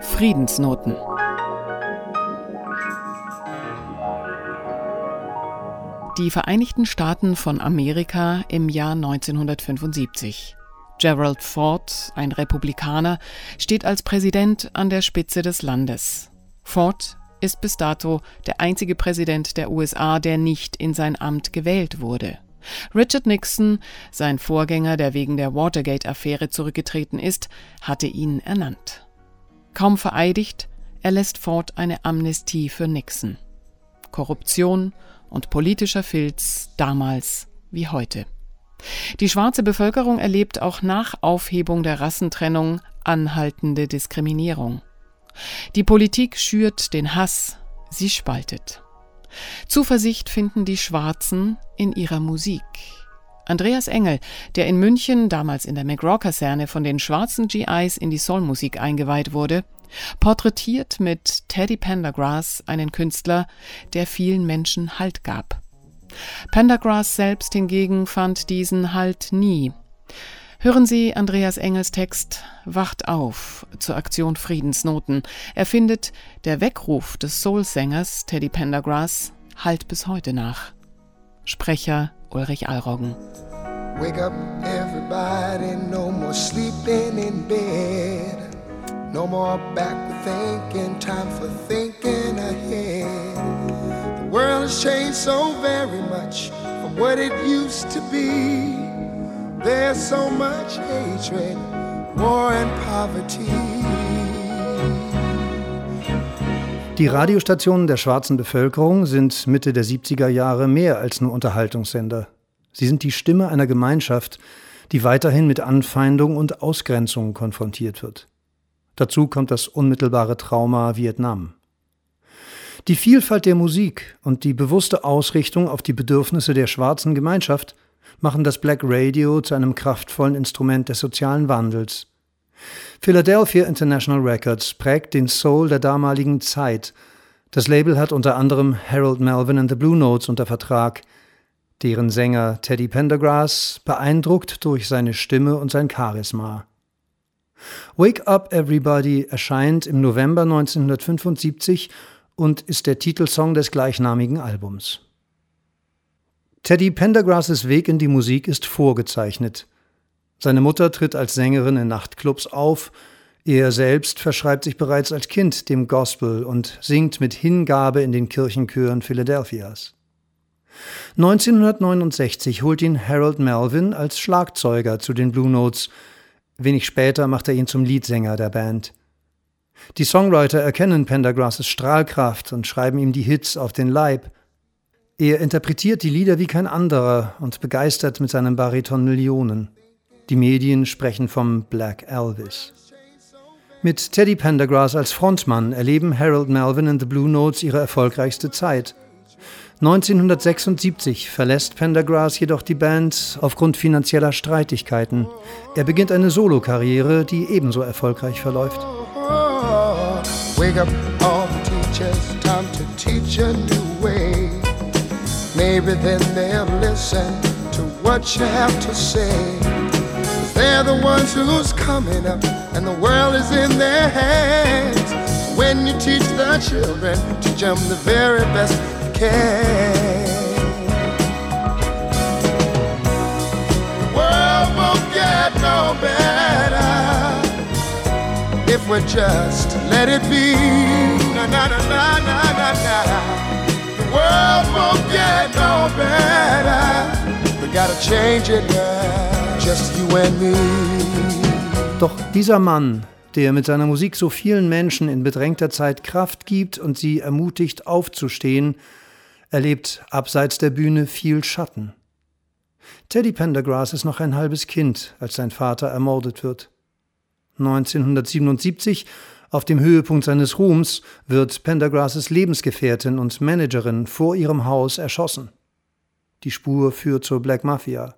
Friedensnoten Die Vereinigten Staaten von Amerika im Jahr 1975. Gerald Ford, ein Republikaner, steht als Präsident an der Spitze des Landes. Ford ist bis dato der einzige Präsident der USA, der nicht in sein Amt gewählt wurde. Richard Nixon, sein Vorgänger, der wegen der Watergate-Affäre zurückgetreten ist, hatte ihn ernannt. Kaum vereidigt, erlässt Ford eine Amnestie für Nixon. Korruption und politischer Filz damals wie heute. Die schwarze Bevölkerung erlebt auch nach Aufhebung der Rassentrennung anhaltende Diskriminierung. Die Politik schürt den Hass, sie spaltet. Zuversicht finden die Schwarzen in ihrer Musik. Andreas Engel, der in München, damals in der McRaw-Kaserne, von den schwarzen GIs in die Soulmusik eingeweiht wurde, porträtiert mit Teddy Pendergrass einen Künstler, der vielen Menschen Halt gab. Pendergrass selbst hingegen fand diesen Halt nie. Hören Sie Andreas Engels Text Wacht auf zur Aktion Friedensnoten. Er findet, der Weckruf des Soul-Sängers Teddy Pendergrass halt bis heute nach. Sprecher Ulrich Allroggen. Wake up everybody, no more sleeping in bed. No more backward thinking, time for thinking ahead. The world has changed so very much from what it used to be. There's so much hatred, war and poverty. Die Radiostationen der schwarzen Bevölkerung sind Mitte der 70er Jahre mehr als nur Unterhaltungssender. Sie sind die Stimme einer Gemeinschaft, die weiterhin mit Anfeindung und Ausgrenzung konfrontiert wird. Dazu kommt das unmittelbare Trauma Vietnam. Die Vielfalt der Musik und die bewusste Ausrichtung auf die Bedürfnisse der schwarzen Gemeinschaft machen das Black Radio zu einem kraftvollen Instrument des sozialen Wandels. Philadelphia International Records prägt den Soul der damaligen Zeit. Das Label hat unter anderem Harold Melvin and the Blue Notes unter Vertrag, deren Sänger Teddy Pendergrass beeindruckt durch seine Stimme und sein Charisma. Wake Up Everybody erscheint im November 1975 und ist der Titelsong des gleichnamigen Albums. Teddy Pendergrasses Weg in die Musik ist vorgezeichnet. Seine Mutter tritt als Sängerin in Nachtclubs auf, er selbst verschreibt sich bereits als Kind dem Gospel und singt mit Hingabe in den Kirchenchören Philadelphias. 1969 holt ihn Harold Melvin als Schlagzeuger zu den Blue Notes. Wenig später macht er ihn zum Leadsänger der Band. Die Songwriter erkennen Pendergrasses Strahlkraft und schreiben ihm die Hits auf den Leib. Er interpretiert die Lieder wie kein anderer und begeistert mit seinem Bariton Millionen. Die Medien sprechen vom Black Elvis. Mit Teddy Pendergrass als Frontmann erleben Harold Melvin and the Blue Notes ihre erfolgreichste Zeit. 1976 verlässt Pendergrass jedoch die Band aufgrund finanzieller Streitigkeiten. Er beginnt eine Solokarriere, die ebenso erfolgreich verläuft. Wake up all the teachers, time to teach a new way. Maybe then they'll listen to what you have to say. They're the ones who's coming up, and the world is in their hands. When you teach the children, teach them the very best you can. The world won't get no better if we just let it be. Na na na na na na world won't get no better. We gotta change it now, just you and me. Doch dieser Mann, der mit seiner Musik so vielen Menschen in bedrängter Zeit Kraft gibt und sie ermutigt aufzustehen, erlebt abseits der Bühne viel Schatten. Teddy Pendergrass ist noch ein halbes Kind, als sein Vater ermordet wird. 1977 auf dem Höhepunkt seines Ruhms wird Pendergrasses Lebensgefährtin und Managerin vor ihrem Haus erschossen. Die Spur führt zur Black Mafia.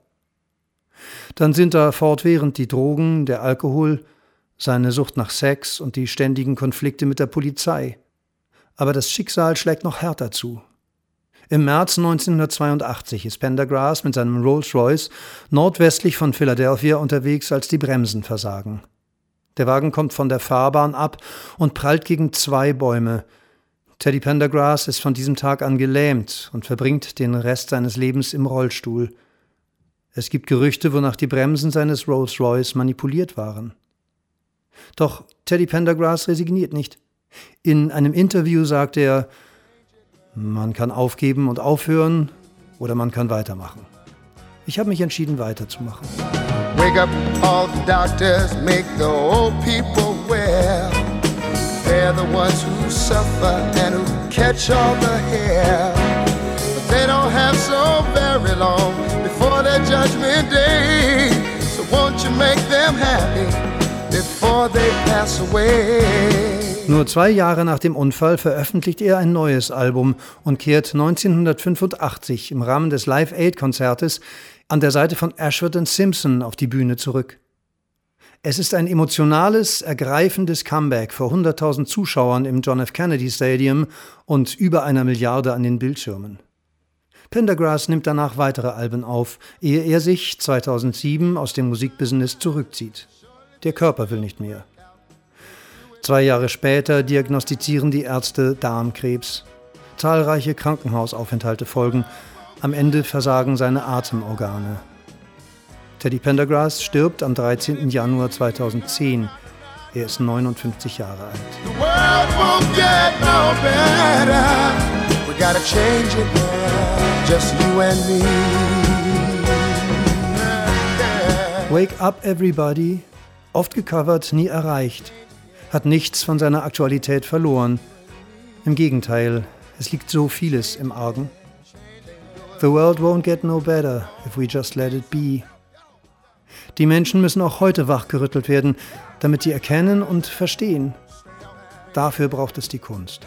Dann sind da fortwährend die Drogen, der Alkohol, seine Sucht nach Sex und die ständigen Konflikte mit der Polizei. Aber das Schicksal schlägt noch härter zu. Im März 1982 ist Pendergrass mit seinem Rolls-Royce nordwestlich von Philadelphia unterwegs, als die Bremsen versagen. Der Wagen kommt von der Fahrbahn ab und prallt gegen zwei Bäume. Teddy Pendergrass ist von diesem Tag an gelähmt und verbringt den Rest seines Lebens im Rollstuhl. Es gibt Gerüchte, wonach die Bremsen seines Rolls-Royce manipuliert waren. Doch Teddy Pendergrass resigniert nicht. In einem Interview sagt er, man kann aufgeben und aufhören oder man kann weitermachen. Ich habe mich entschieden, weiterzumachen. Wake up all the doctors, make the old people well. They're the ones who suffer and who catch all the hair. But they don't have so very long before their judgment day. So won't you make them happy Nur zwei Jahre nach dem Unfall veröffentlicht er ein neues Album und kehrt 1985 im Rahmen des Live Aid Konzertes an der Seite von Ashford Simpson auf die Bühne zurück. Es ist ein emotionales, ergreifendes Comeback vor 100.000 Zuschauern im John F. Kennedy Stadium und über einer Milliarde an den Bildschirmen. Pendergrass nimmt danach weitere Alben auf, ehe er sich 2007 aus dem Musikbusiness zurückzieht. Der Körper will nicht mehr. Zwei Jahre später diagnostizieren die Ärzte Darmkrebs. Zahlreiche Krankenhausaufenthalte folgen. Am Ende versagen seine Atemorgane. Teddy Pendergrass stirbt am 13. Januar 2010. Er ist 59 Jahre alt. Wake Up Everybody, oft gecovert, nie erreicht hat nichts von seiner Aktualität verloren. Im Gegenteil, es liegt so vieles im Argen. The world won't get no better if we just let it be. Die Menschen müssen auch heute wachgerüttelt werden, damit sie erkennen und verstehen. Dafür braucht es die Kunst.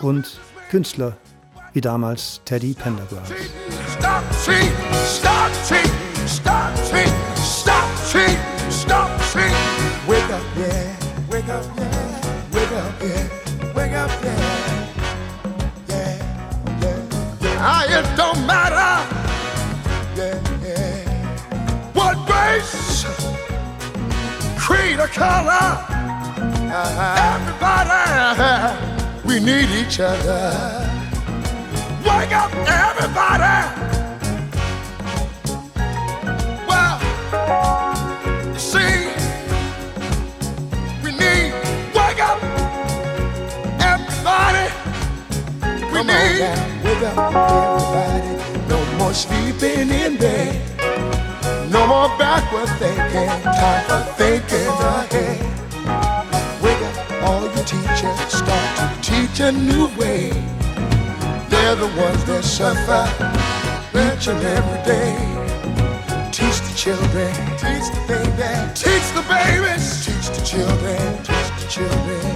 Und Künstler, wie damals Teddy Pendergrass. Stop, creed, or color. Uh-huh. Everybody, we need each other. Wake up, everybody. Well, you see, we need. Wake up, everybody. We Come on now, wake up, everybody. No more sleeping in bed. No more backward thinking. Time for thinking ahead. Wake up, all you teachers. Start to teach a new way. They're the ones that suffer each and every day. Teach the children. Teach the babies. Teach the babies. Teach the children. Teach the children.